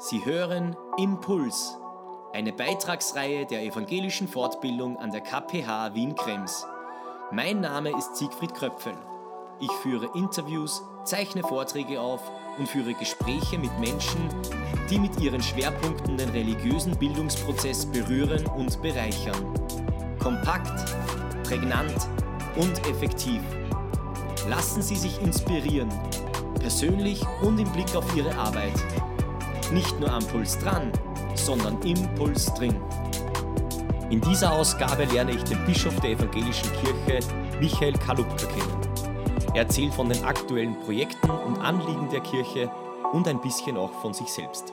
Sie hören Impuls, eine Beitragsreihe der evangelischen Fortbildung an der KPH Wien-Krems. Mein Name ist Siegfried Kröpfel. Ich führe Interviews, zeichne Vorträge auf und führe Gespräche mit Menschen, die mit ihren Schwerpunkten den religiösen Bildungsprozess berühren und bereichern. Kompakt, prägnant und effektiv. Lassen Sie sich inspirieren, persönlich und im Blick auf Ihre Arbeit. Nicht nur am Puls dran, sondern im Puls drin. In dieser Ausgabe lerne ich den Bischof der evangelischen Kirche, Michael Kalupka, kennen. Er erzählt von den aktuellen Projekten und Anliegen der Kirche und ein bisschen auch von sich selbst.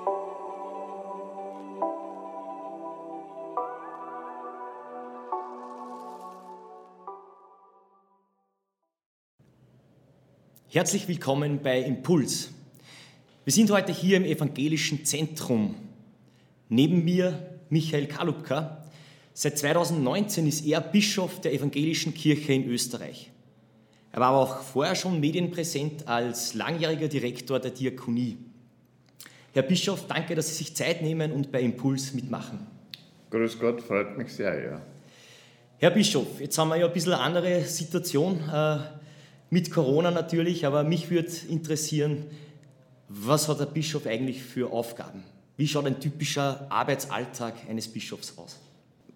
Herzlich willkommen bei Impuls. Wir sind heute hier im evangelischen Zentrum. Neben mir Michael Kalupka. Seit 2019 ist er Bischof der evangelischen Kirche in Österreich. Er war aber auch vorher schon medienpräsent als langjähriger Direktor der Diakonie. Herr Bischof, danke, dass Sie sich Zeit nehmen und bei Impuls mitmachen. Grüß Gott, freut mich sehr, ja. Herr Bischof, jetzt haben wir ja ein bisschen eine andere Situation. Äh, mit Corona natürlich, aber mich würde interessieren, was hat der Bischof eigentlich für Aufgaben? Wie schaut ein typischer Arbeitsalltag eines Bischofs aus?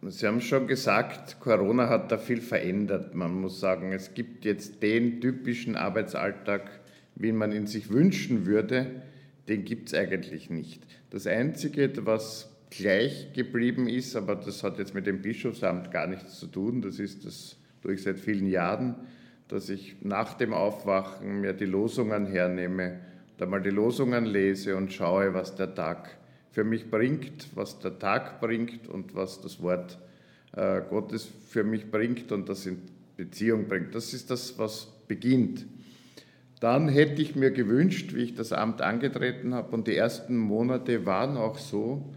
Sie haben schon gesagt, Corona hat da viel verändert. Man muss sagen, es gibt jetzt den typischen Arbeitsalltag, wie man ihn sich wünschen würde, den gibt es eigentlich nicht. Das Einzige, was gleich geblieben ist, aber das hat jetzt mit dem Bischofsamt gar nichts zu tun, das ist das durch seit vielen Jahren, dass ich nach dem Aufwachen mir die Losungen hernehme, da mal die Losungen lese und schaue, was der Tag für mich bringt, was der Tag bringt und was das Wort äh, Gottes für mich bringt und das in Beziehung bringt. Das ist das, was beginnt. Dann hätte ich mir gewünscht, wie ich das Amt angetreten habe, und die ersten Monate waren auch so,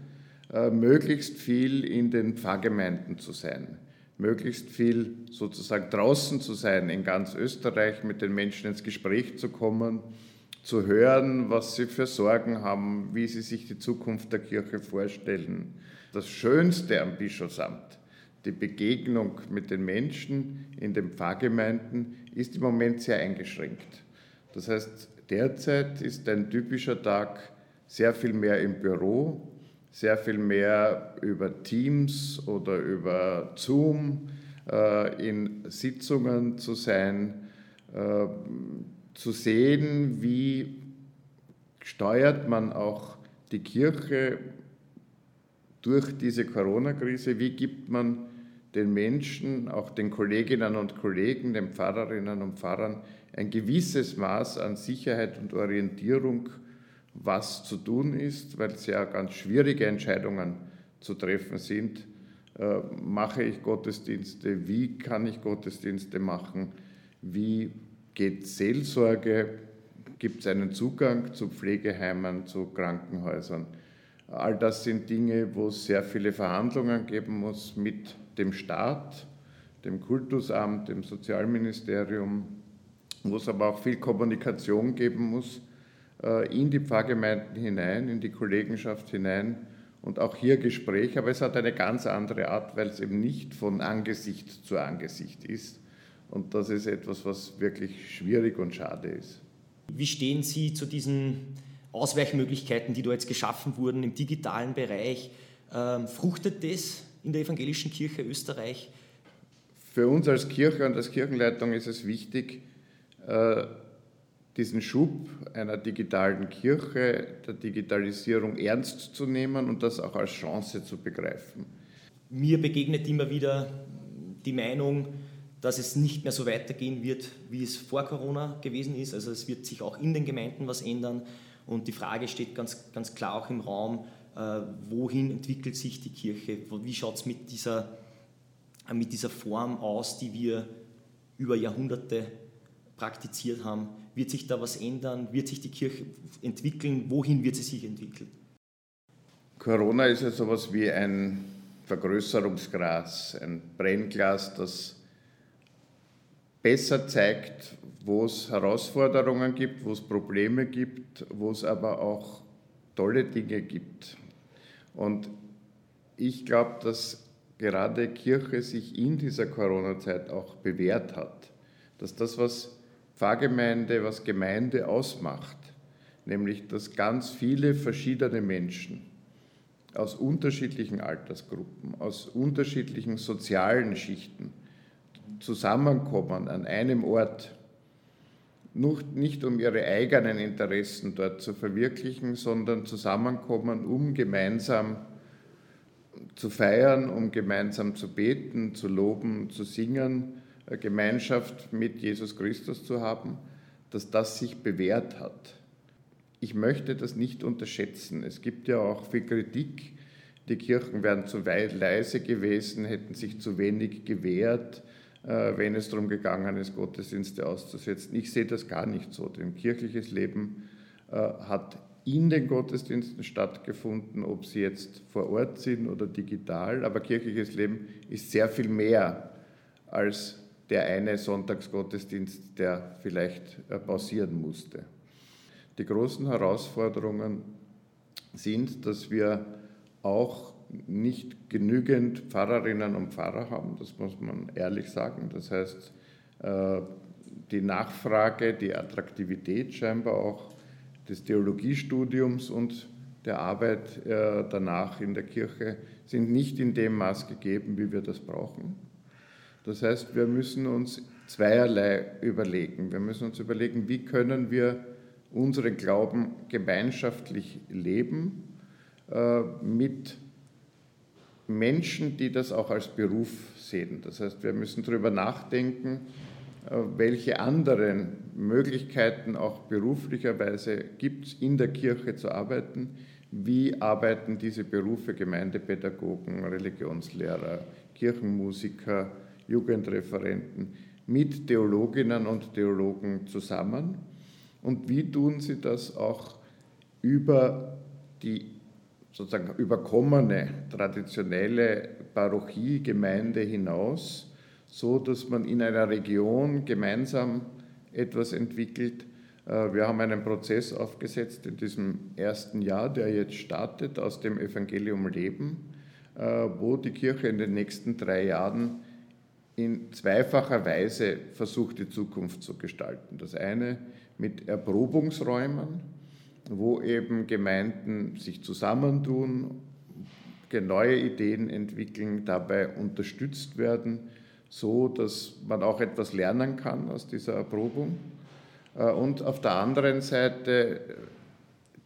äh, möglichst viel in den Pfarrgemeinden zu sein möglichst viel sozusagen draußen zu sein, in ganz Österreich mit den Menschen ins Gespräch zu kommen, zu hören, was sie für Sorgen haben, wie sie sich die Zukunft der Kirche vorstellen. Das Schönste am Bischofsamt, die Begegnung mit den Menschen in den Pfarrgemeinden, ist im Moment sehr eingeschränkt. Das heißt, derzeit ist ein typischer Tag sehr viel mehr im Büro, sehr viel mehr über Teams oder über Zoom äh, in Sitzungen zu sein, äh, zu sehen, wie steuert man auch die Kirche durch diese Corona-Krise, wie gibt man den Menschen, auch den Kolleginnen und Kollegen, den Pfarrerinnen und Pfarrern ein gewisses Maß an Sicherheit und Orientierung was zu tun ist, weil es ja ganz schwierige Entscheidungen zu treffen sind. Äh, mache ich Gottesdienste? Wie kann ich Gottesdienste machen? Wie geht Seelsorge? Gibt es einen Zugang zu Pflegeheimen, zu Krankenhäusern? All das sind Dinge, wo es sehr viele Verhandlungen geben muss mit dem Staat, dem Kultusamt, dem Sozialministerium, wo es aber auch viel Kommunikation geben muss äh, in die Pfarrgemeinden hinein, in die Kollegenschaft hinein und auch hier Gespräch, aber es hat eine ganz andere Art, weil es eben nicht von Angesicht zu Angesicht ist. Und das ist etwas, was wirklich schwierig und schade ist. Wie stehen Sie zu diesen Ausweichmöglichkeiten, die da jetzt geschaffen wurden im digitalen Bereich? Ähm, fruchtet das in der evangelischen Kirche Österreich? Für uns als Kirche und als Kirchenleitung ist es wichtig, äh, diesen Schub einer digitalen Kirche, der Digitalisierung ernst zu nehmen und das auch als Chance zu begreifen. Mir begegnet immer wieder die Meinung, dass es nicht mehr so weitergehen wird, wie es vor Corona gewesen ist. Also es wird sich auch in den Gemeinden was ändern. Und die Frage steht ganz, ganz klar auch im Raum, äh, wohin entwickelt sich die Kirche? Wie schaut es mit dieser, mit dieser Form aus, die wir über Jahrhunderte praktiziert haben? Wird sich da was ändern? Wird sich die Kirche entwickeln? Wohin wird sie sich entwickeln? Corona ist ja sowas wie ein Vergrößerungsglas, ein Brennglas, das besser zeigt, wo es Herausforderungen gibt, wo es Probleme gibt, wo es aber auch tolle Dinge gibt. Und ich glaube, dass gerade Kirche sich in dieser Corona-Zeit auch bewährt hat. Dass das, was Pfarrgemeinde, was Gemeinde ausmacht, nämlich dass ganz viele verschiedene Menschen aus unterschiedlichen Altersgruppen, aus unterschiedlichen sozialen Schichten zusammenkommen an einem Ort, nicht um ihre eigenen Interessen dort zu verwirklichen, sondern zusammenkommen, um gemeinsam zu feiern, um gemeinsam zu beten, zu loben, zu singen, Gemeinschaft mit Jesus Christus zu haben, dass das sich bewährt hat. Ich möchte das nicht unterschätzen. Es gibt ja auch viel Kritik, die Kirchen wären zu weit leise gewesen, hätten sich zu wenig gewehrt, wenn es darum gegangen ist, Gottesdienste auszusetzen. Ich sehe das gar nicht so, denn kirchliches Leben äh, hat in den Gottesdiensten stattgefunden, ob sie jetzt vor Ort sind oder digital, aber kirchliches Leben ist sehr viel mehr als der eine Sonntagsgottesdienst, der vielleicht äh, pausieren musste. Die großen Herausforderungen sind, dass wir auch nicht genügend Pfarrerinnen und Pfarrer haben, das muss man ehrlich sagen. Das heißt, äh, die Nachfrage, die Attraktivität scheinbar auch des Theologiestudiums und der Arbeit äh, danach in der Kirche sind nicht in dem Maß gegeben, wie wir das brauchen. Das heißt, wir müssen uns zweierlei überlegen. Wir müssen uns überlegen, wie können wir unseren Glauben gemeinschaftlich leben äh, mit Menschen, die das auch als Beruf sehen. Das heißt, wir müssen darüber nachdenken, äh, welche anderen Möglichkeiten auch beruflicherweise gibt es, in der Kirche zu arbeiten. Wie arbeiten diese Berufe Gemeindepädagogen, Religionslehrer, Kirchenmusiker, Jugendreferenten mit Theologinnen und Theologen zusammen? Und wie tun sie das auch über die sozusagen überkommene traditionelle Parochiegemeinde hinaus? so dass man in einer Region gemeinsam etwas entwickelt. Äh, wir haben einen Prozess aufgesetzt in diesem ersten Jahr, der jetzt startet, aus dem Evangelium Leben, äh, wo die Kirche in den nächsten drei Jahren in zweifacher Weise versucht, die Zukunft zu gestalten. Das eine mit Erprobungsräumen, wo eben Gemeinden sich zusammentun, neue Ideen entwickeln, dabei unterstützt werden so, dass man auch etwas lernen kann aus dieser Erprobung. Äh, und auf der anderen Seite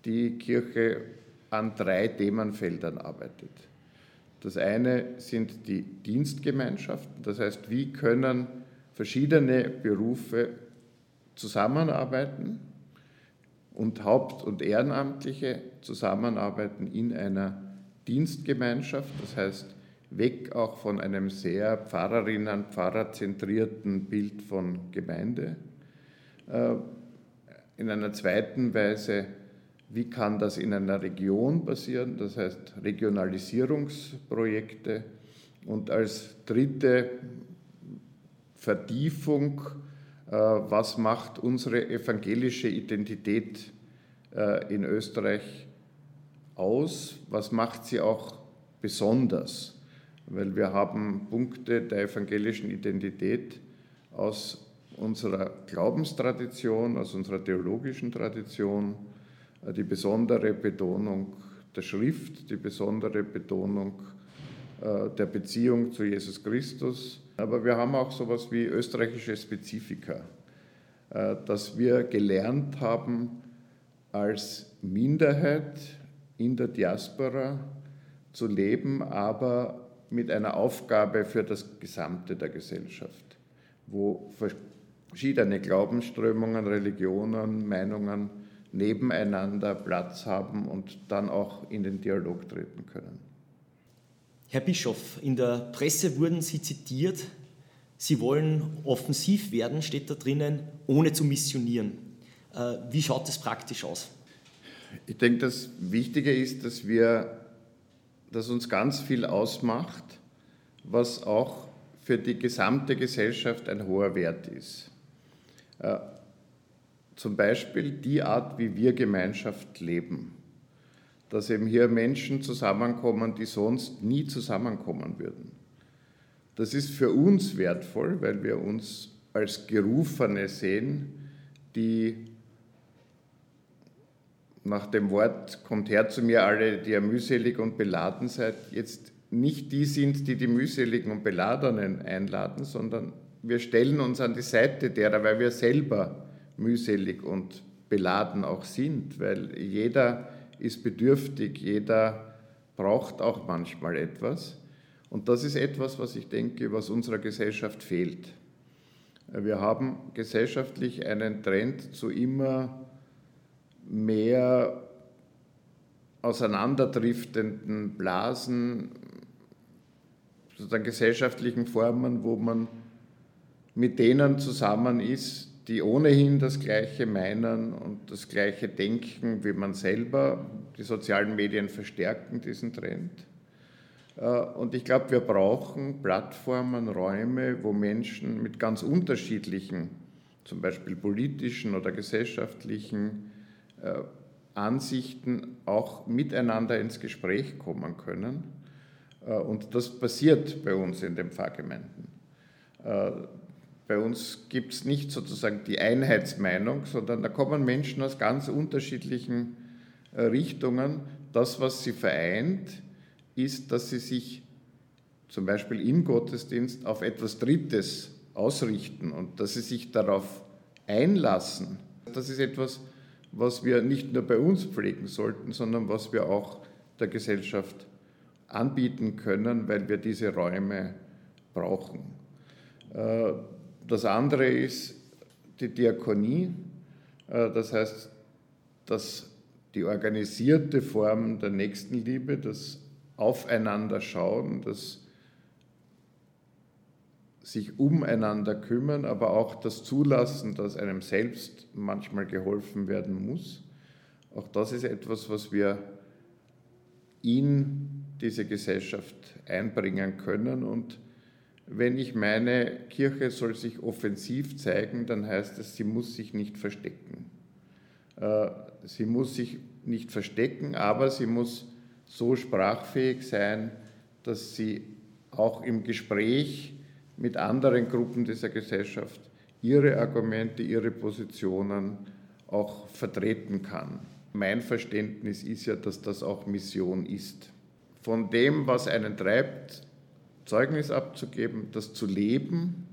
die Kirche an drei Themenfeldern arbeitet. Das eine sind die Dienstgemeinschaften, das heißt, wie können verschiedene Berufe zusammenarbeiten und Haupt- und Ehrenamtliche zusammenarbeiten in einer Dienstgemeinschaft, das heißt, weg auch von einem sehr Pfarrerinnen, Pfarrerzentrierten Bild von Gemeinde. Äh, in einer zweiten Weise, wie kann das in einer Region passieren, das heißt Regionalisierungsprojekte. Und als dritte Vertiefung, was macht unsere evangelische Identität äh, in Österreich aus, was macht sie auch besonders? Weil wir haben Punkte der evangelischen Identität aus unserer Glaubenstradition, aus unserer theologischen Tradition, äh, die besondere Betonung der Schrift, die besondere Betonung äh, der Beziehung zu Jesus Christus. Aber wir haben auch so etwas wie österreichische Spezifika, äh, dass wir gelernt haben, als Minderheit in der Diaspora zu leben, aber mit einer Aufgabe für das Gesamte der Gesellschaft, wo verschiedene Glaubensströmungen, Religionen, Meinungen nebeneinander Platz haben und dann auch in den Dialog treten können. Herr Bischof, in der Presse wurden Sie zitiert, Sie wollen offensiv werden, steht da drinnen, ohne zu missionieren. Äh, wie schaut das praktisch aus? Ich denke, das Wichtige ist, dass wir das uns ganz viel ausmacht, was auch für die gesamte Gesellschaft ein hoher Wert ist. Äh, zum Beispiel die Art, wie wir Gemeinschaft leben. Dass eben hier Menschen zusammenkommen, die sonst nie zusammenkommen würden. Das ist für uns wertvoll, weil wir uns als Gerufene sehen, die nach dem Wort kommt her zu mir alle, die ihr mühselig und beladen seid, jetzt nicht die sind, die die mühseligen und beladenen einladen, sondern wir stellen uns an die Seite derer, weil wir selber mühselig und beladen auch sind, weil jeder ist bedürftig, jeder braucht auch manchmal etwas. Und das ist etwas, was ich denke, was unserer Gesellschaft fehlt. Wir haben gesellschaftlich einen Trend zu immer mehr auseinanderdriftenden Blasen, sozusagen gesellschaftlichen Formen, wo man mit denen zusammen ist, die ohnehin das Gleiche meinen und das Gleiche denken wie man selber. Die sozialen Medien verstärken diesen Trend. Äh, und ich glaube, wir brauchen Plattformen, Räume, wo Menschen mit ganz unterschiedlichen, zum Beispiel politischen oder gesellschaftlichen äh, Ansichten auch miteinander ins Gespräch kommen können. Äh, und das passiert bei uns in den Pfarrgemeinden. Bei uns gibt es nicht sozusagen die Einheitsmeinung, sondern da kommen Menschen aus ganz unterschiedlichen äh, Richtungen. Das, was sie vereint, ist, dass sie sich zum Beispiel im Gottesdienst auf etwas Drittes ausrichten und dass sie sich darauf einlassen. Das ist etwas, was wir nicht nur bei uns pflegen sollten, sondern was wir auch der Gesellschaft anbieten können, weil wir diese Räume brauchen. Das andere ist die Diakonie, äh, das heißt, dass die organisierte Form der Nächstenliebe, das Aufeinander schauen, das sich umeinander kümmern, aber auch das Zulassen, dass einem selbst manchmal geholfen werden muss. Auch das ist etwas, was wir in diese Gesellschaft einbringen können und wenn ich meine, Kirche soll sich offensiv zeigen, dann heißt es, sie muss sich nicht verstecken. Äh, sie muss sich nicht verstecken, aber sie muss so sprachfähig sein, dass sie auch im Gespräch mit anderen Gruppen dieser Gesellschaft ihre Argumente, ihre Positionen auch vertreten kann. Mein Verständnis ist ja, dass das auch Mission ist. Von dem, was einen treibt, Zeugnis abzugeben, das zu leben,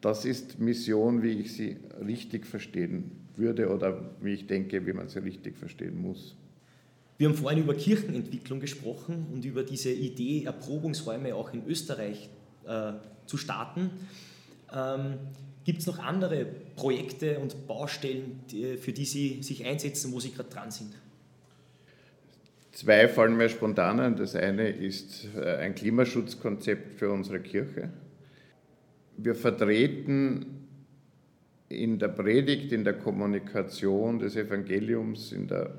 das ist Mission, wie ich sie richtig verstehen würde oder wie ich denke, wie man sie richtig verstehen muss. Wir haben vorhin über Kirchenentwicklung gesprochen und über diese Idee, Erprobungsräume auch in Österreich äh, zu starten. Ähm, Gibt es noch andere Projekte und Baustellen, die, für die Sie sich einsetzen, wo Sie gerade dran sind? Zwei fallen mir spontan ein. Das eine ist äh, ein Klimaschutzkonzept für unsere Kirche. Wir vertreten in der Predigt, in der Kommunikation des Evangeliums, der,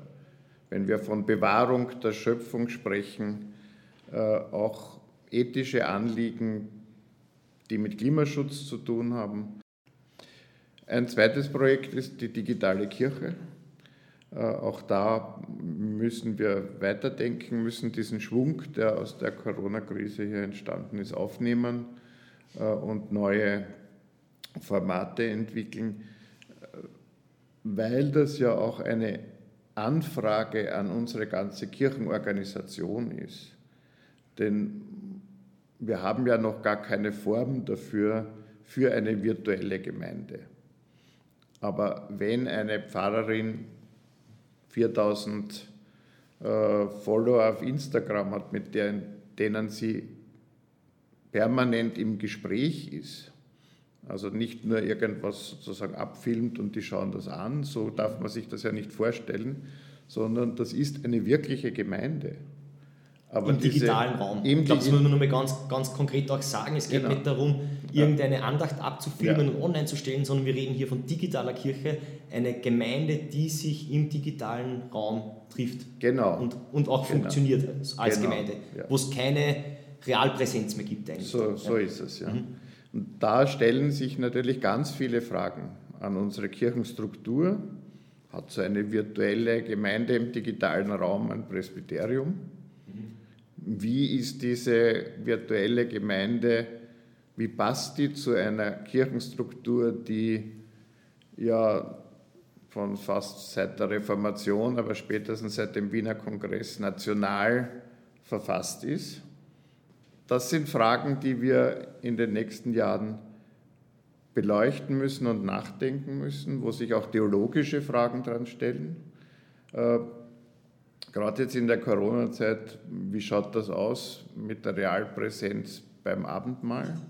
wenn wir von Bewahrung der Schöpfung sprechen, äh, auch ethische Anliegen, die mit Klimaschutz zu tun haben. Ein zweites Projekt ist die digitale Kirche. Äh, auch da müssen wir weiterdenken, müssen diesen Schwung, der aus der Corona-Krise hier entstanden ist, aufnehmen äh, und neue Formate entwickeln, weil das ja auch eine Anfrage an unsere ganze Kirchenorganisation ist. Denn wir haben ja noch gar keine Form dafür, für eine virtuelle Gemeinde. Aber wenn eine Pfarrerin 4000 äh, Follower auf Instagram hat, mit deren, denen sie permanent im Gespräch ist. Also nicht nur irgendwas sozusagen abfilmt und die schauen das an, so darf man sich das ja nicht vorstellen, sondern das ist eine wirkliche Gemeinde. Aber Im digitalen Raum. ich glaube, das muss man nur mal ganz, ganz konkret auch sagen. Es geht genau. nicht darum, irgendeine Andacht abzufilmen ja. und online zu stellen, sondern wir reden hier von digitaler Kirche, eine Gemeinde, die sich im digitalen Raum trifft. Genau. Und, und auch genau. funktioniert als genau. Gemeinde, ja. wo es keine Realpräsenz mehr gibt eigentlich. So, so ja. ist es, ja. Mhm. Und da stellen sich natürlich ganz viele Fragen an unsere Kirchenstruktur hat so eine virtuelle Gemeinde im digitalen Raum ein Presbyterium. Wie ist diese virtuelle Gemeinde, wie passt die zu einer Kirchenstruktur, die ja von fast seit der Reformation, aber spätestens seit dem Wiener Kongress national verfasst ist? Das sind Fragen, die wir in den nächsten Jahren beleuchten müssen und nachdenken müssen, wo sich auch theologische Fragen dran stellen. Gerade jetzt in der Corona-Zeit, wie schaut das aus mit der Realpräsenz beim Abendmahl?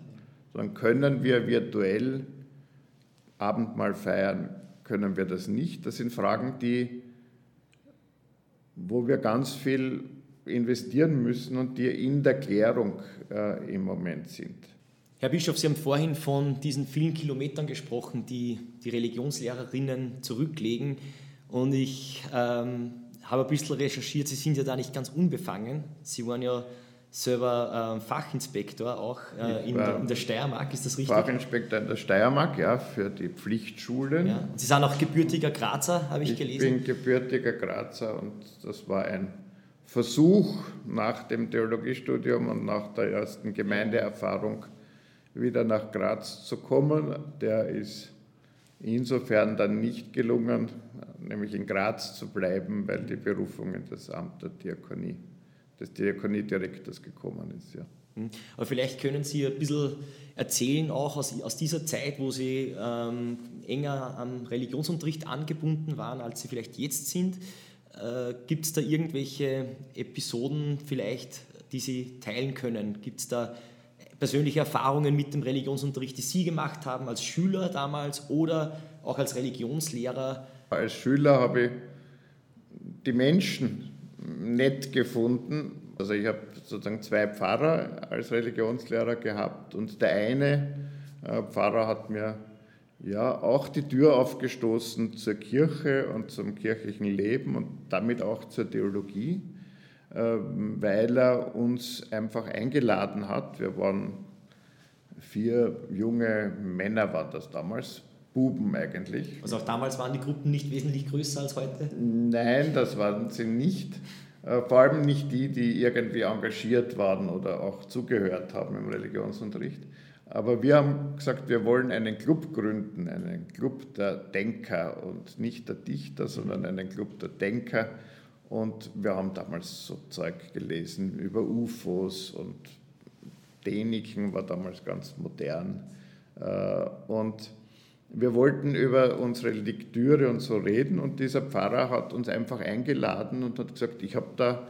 Dann können wir virtuell Abendmahl feiern, können wir das nicht. Das sind Fragen, die, wo wir ganz viel investieren müssen und die in der Klärung äh, im Moment sind. Herr Bischof, Sie haben vorhin von diesen vielen Kilometern gesprochen, die die Religionslehrerinnen zurücklegen. Und ich ähm, habe ein bisschen recherchiert, Sie sind ja da nicht ganz unbefangen. Sie waren ja selber äh, Fachinspektor auch äh, in, der, in, der, Steiermark, ist das richtig? Fachinspektor in der Steiermark, ja, für die Pflichtschulen. Ja. Sie sind auch gebürtiger Grazer, habe ich, ich gelesen. Ich bin gebürtiger Grazer und das war ein Versuch nach dem Theologiestudium und nach der ersten Gemeindeerfahrung wieder nach Graz zu kommen. Der ist insofern dann nicht gelungen, nämlich in Graz zu bleiben, weil die Berufung in das Amt der Diakonie, des Diakoniedirektors gekommen ist. Ja. Hm. Aber vielleicht können Sie ein bisschen erzählen, auch aus, aus dieser Zeit, wo Sie ähm, enger am Religionsunterricht angebunden waren, als Sie vielleicht jetzt sind. Äh, Gibt es da irgendwelche Episoden vielleicht, die Sie teilen können? Gibt es da persönliche Erfahrungen mit dem Religionsunterricht, die Sie gemacht haben als Schüler damals oder auch als Religionslehrer? Als Schüler habe ich die Menschen nett gefunden. Also ich habe sozusagen zwei Pfarrer als Religionslehrer gehabt und der eine äh, Pfarrer hat mir ja auch die Tür aufgestoßen zur Kirche und zum kirchlichen Leben und damit auch zur Theologie. Ähm, weil er uns einfach eingeladen hat. Wir waren vier junge Männer, waren das damals, Buben eigentlich. Also auch damals waren die Gruppen nicht wesentlich größer als heute? Nein, das waren sie nicht. Äh, vor allem nicht die, die irgendwie engagiert waren oder auch zugehört haben im Religionsunterricht. Aber wir haben gesagt, wir wollen einen Club gründen, einen Club der Denker und nicht der Dichter, sondern einen Club der Denker und wir haben damals so Zeug gelesen über UFOs und Däniken war damals ganz modern. Äh, und wir wollten über unsere Lektüre und so reden und dieser Pfarrer hat uns einfach eingeladen und hat gesagt, ich habe da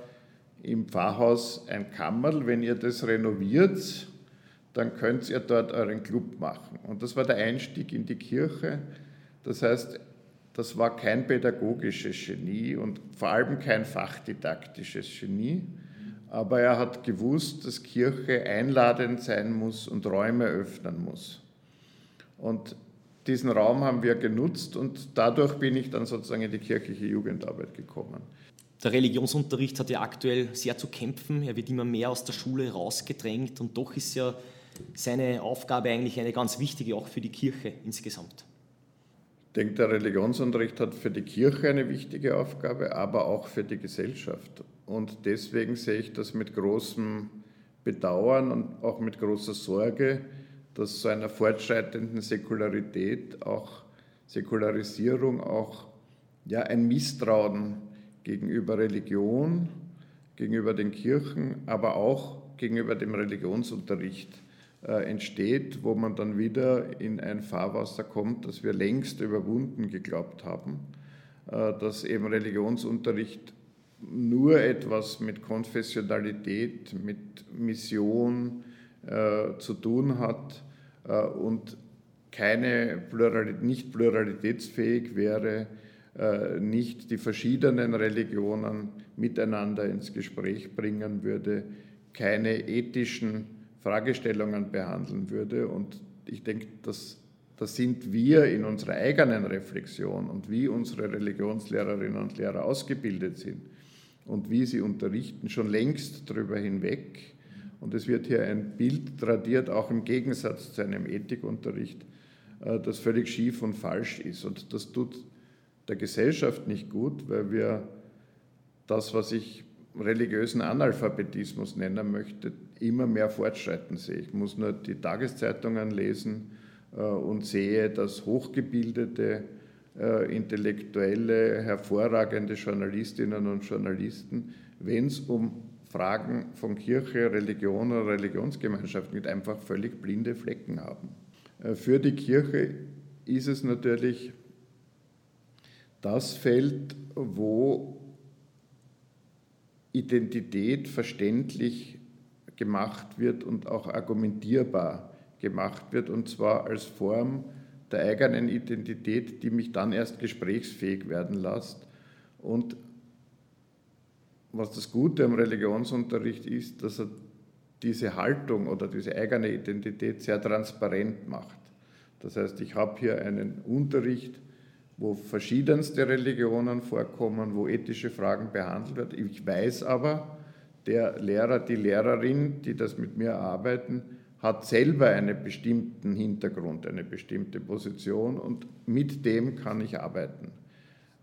im Pfarrhaus ein Kammerl, wenn ihr das renoviert, dann könnt ihr dort euren Club machen. Und das war der Einstieg in die Kirche. Das heißt, das war kein pädagogisches Genie und vor allem kein fachdidaktisches Genie, aber er hat gewusst, dass Kirche einladend sein muss und Räume öffnen muss. Und diesen Raum haben wir genutzt und dadurch bin ich dann sozusagen in die kirchliche Jugendarbeit gekommen. Der Religionsunterricht hat ja aktuell sehr zu kämpfen. Er wird immer mehr aus der Schule rausgedrängt und doch ist ja seine Aufgabe eigentlich eine ganz wichtige, auch für die Kirche insgesamt. Ich denke, der Religionsunterricht hat für die Kirche eine wichtige Aufgabe, aber auch für die Gesellschaft. Und deswegen sehe ich das mit großem Bedauern und auch mit großer Sorge, dass so einer fortschreitenden Säkularität, auch Säkularisierung, auch ja, ein Misstrauen gegenüber Religion, gegenüber den Kirchen, aber auch gegenüber dem Religionsunterricht entsteht, wo man dann wieder in ein Fahrwasser kommt, das wir längst überwunden geglaubt haben, äh, dass eben Religionsunterricht nur etwas mit Konfessionalität, mit Mission äh, zu tun hat äh, und keine Pluralität, nicht pluralitätsfähig wäre, äh, nicht die verschiedenen Religionen miteinander ins Gespräch bringen würde, keine ethischen Fragestellungen behandeln würde. Und ich denke, dass das sind wir in unserer eigenen Reflexion und wie unsere Religionslehrerinnen und Lehrer ausgebildet sind und wie sie unterrichten, schon längst darüber hinweg. Und es wird hier ein Bild tradiert, auch im Gegensatz zu einem Ethikunterricht, äh, das völlig schief und falsch ist. Und das tut der Gesellschaft nicht gut, weil wir das, was ich religiösen Analphabetismus nennen möchte, immer mehr fortschreiten sehe. Ich muss nur die Tageszeitungen lesen äh, und sehe, dass hochgebildete, äh, intellektuelle, hervorragende Journalistinnen und Journalisten, wenn es um Fragen von Kirche, Religion oder Religionsgemeinschaft geht, einfach völlig blinde Flecken haben. Äh, für die Kirche ist es natürlich das Feld, wo Identität verständlich gemacht wird und auch argumentierbar gemacht wird, und zwar als Form der eigenen Identität, die mich dann erst gesprächsfähig werden lässt. Und was das Gute am Religionsunterricht ist, dass er diese Haltung oder diese eigene Identität sehr transparent macht. Das heißt, ich habe hier einen Unterricht, wo verschiedenste Religionen vorkommen, wo ethische Fragen behandelt werden. Ich weiß aber, der Lehrer, die Lehrerin, die das mit mir arbeiten, hat selber einen bestimmten Hintergrund, eine bestimmte Position und mit dem kann ich arbeiten.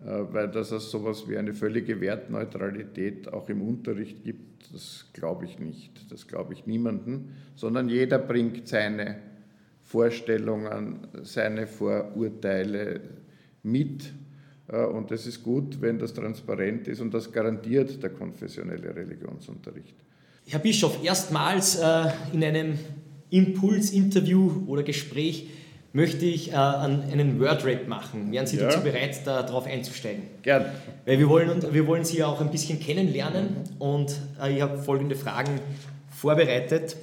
Äh, weil dass es sowas wie eine völlige Wertneutralität auch im Unterricht gibt, das glaube ich nicht, das glaube ich niemanden, sondern jeder bringt seine Vorstellungen, seine Vorurteile mit äh, und es ist gut, wenn das transparent ist und das garantiert der konfessionelle Religionsunterricht. Herr Bischof, erstmals äh, in einem Impuls-Interview oder Gespräch möchte ich äh, einen Word-Rap machen. Wären Sie ja. dazu bereit, darauf einzusteigen? Gern. Weil wir wollen, wir wollen Sie auch ein bisschen kennenlernen und ich habe folgende Fragen vorbereitet.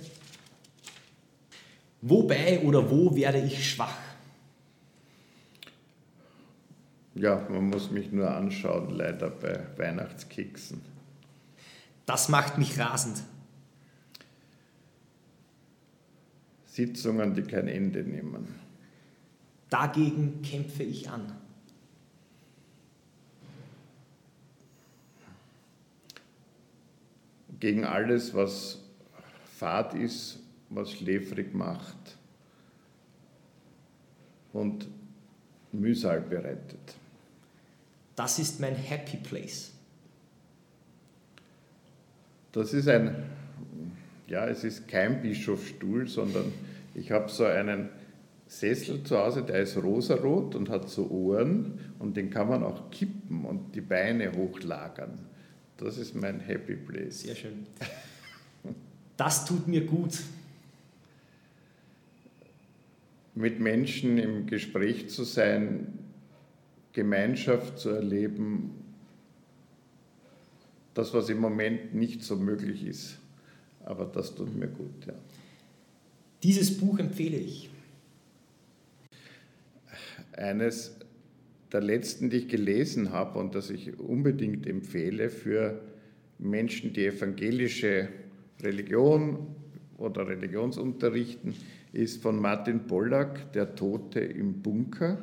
Wobei oder wo werde ich schwach? Ja, man muss mich nur anschauen, leider bei Weihnachtskeksen. Das macht mich rasend. Sitzungen, die kein Ende nehmen. Dagegen kämpfe ich an. Gegen alles, was fad ist, was schläfrig macht und Mühsal bereitet. Das ist mein Happy Place. Das ist ein, ja, es ist kein Bischofsstuhl, sondern ich habe so einen Sessel zu Hause, der ist rosarot und hat so Ohren und den kann man auch kippen und die Beine hochlagern. Das ist mein Happy Place. Sehr schön. Das tut mir gut. Mit Menschen im Gespräch zu sein, Gemeinschaft zu erleben, das, was im Moment nicht so möglich ist. Aber das tut mir gut. Ja. Dieses Buch empfehle ich. Eines der letzten, die ich gelesen habe und das ich unbedingt empfehle für Menschen, die evangelische Religion oder Religionsunterrichten, ist von Martin Pollack, Der Tote im Bunker.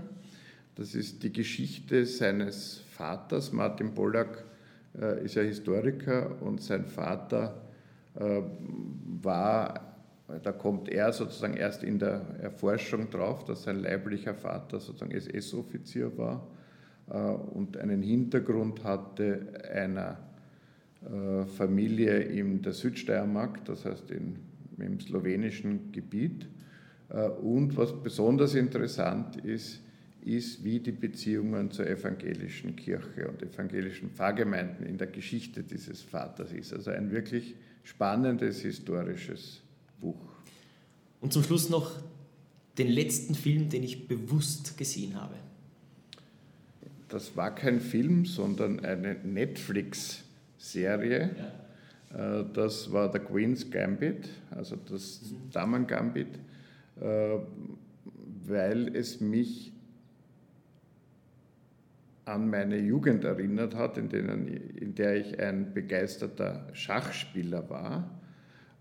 Das ist die Geschichte seines Vaters. Martin Pollack äh, ist ja Historiker und sein Vater äh, war, da kommt er sozusagen erst in der Erforschung drauf, dass sein leiblicher Vater sozusagen SS-Offizier war äh, und einen Hintergrund hatte einer äh, Familie in der Südsteiermark, das heißt in, im slowenischen Gebiet. Äh, und was besonders interessant ist, ist, wie die Beziehungen zur evangelischen Kirche und evangelischen Pfarrgemeinden in der Geschichte dieses Vaters ist. Also ein wirklich spannendes historisches Buch. Und zum Schluss noch den letzten Film, den ich bewusst gesehen habe. Das war kein Film, sondern eine Netflix-Serie. Ja. Äh, das war The Queen's Gambit, also das mhm. Damen-Gambit, äh, weil es mich an meine Jugend erinnert hat, in, denen, in der ich ein begeisterter Schachspieler war.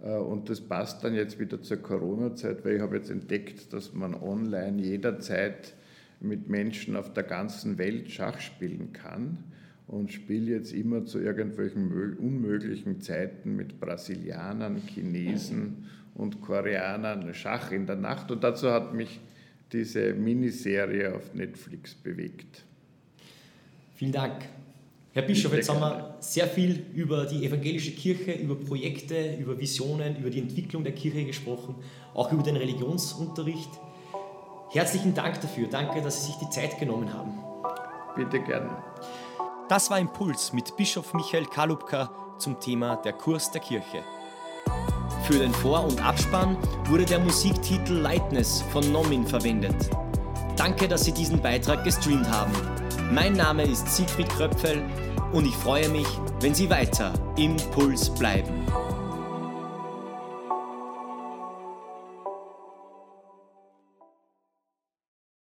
Äh, und das passt dann jetzt wieder zur Corona-Zeit, weil ich habe jetzt entdeckt, dass man online jederzeit mit Menschen auf der ganzen Welt Schach spielen kann und spiele jetzt immer zu irgendwelchen unmöglichen Zeiten mit Brasilianern, Chinesen und Koreanern Schach in der Nacht. Und dazu hat mich diese Miniserie auf Netflix bewegt. Vielen Dank. Herr Bischof, jetzt haben wir sehr viel über die evangelische Kirche, über Projekte, über Visionen, über die Entwicklung der Kirche gesprochen, auch über den Religionsunterricht. Herzlichen Dank dafür. Danke, dass Sie sich die Zeit genommen haben. Bitte gerne. Das war Impuls mit Bischof Michael Kalubka zum Thema der Kurs der Kirche. Für den Vor- und Abspann wurde der Musiktitel Lightness von Nomin verwendet. Danke, dass Sie diesen Beitrag gestreamt haben. Mein Name ist Siegfried Kröpfel und ich freue mich, wenn Sie weiter im Puls bleiben.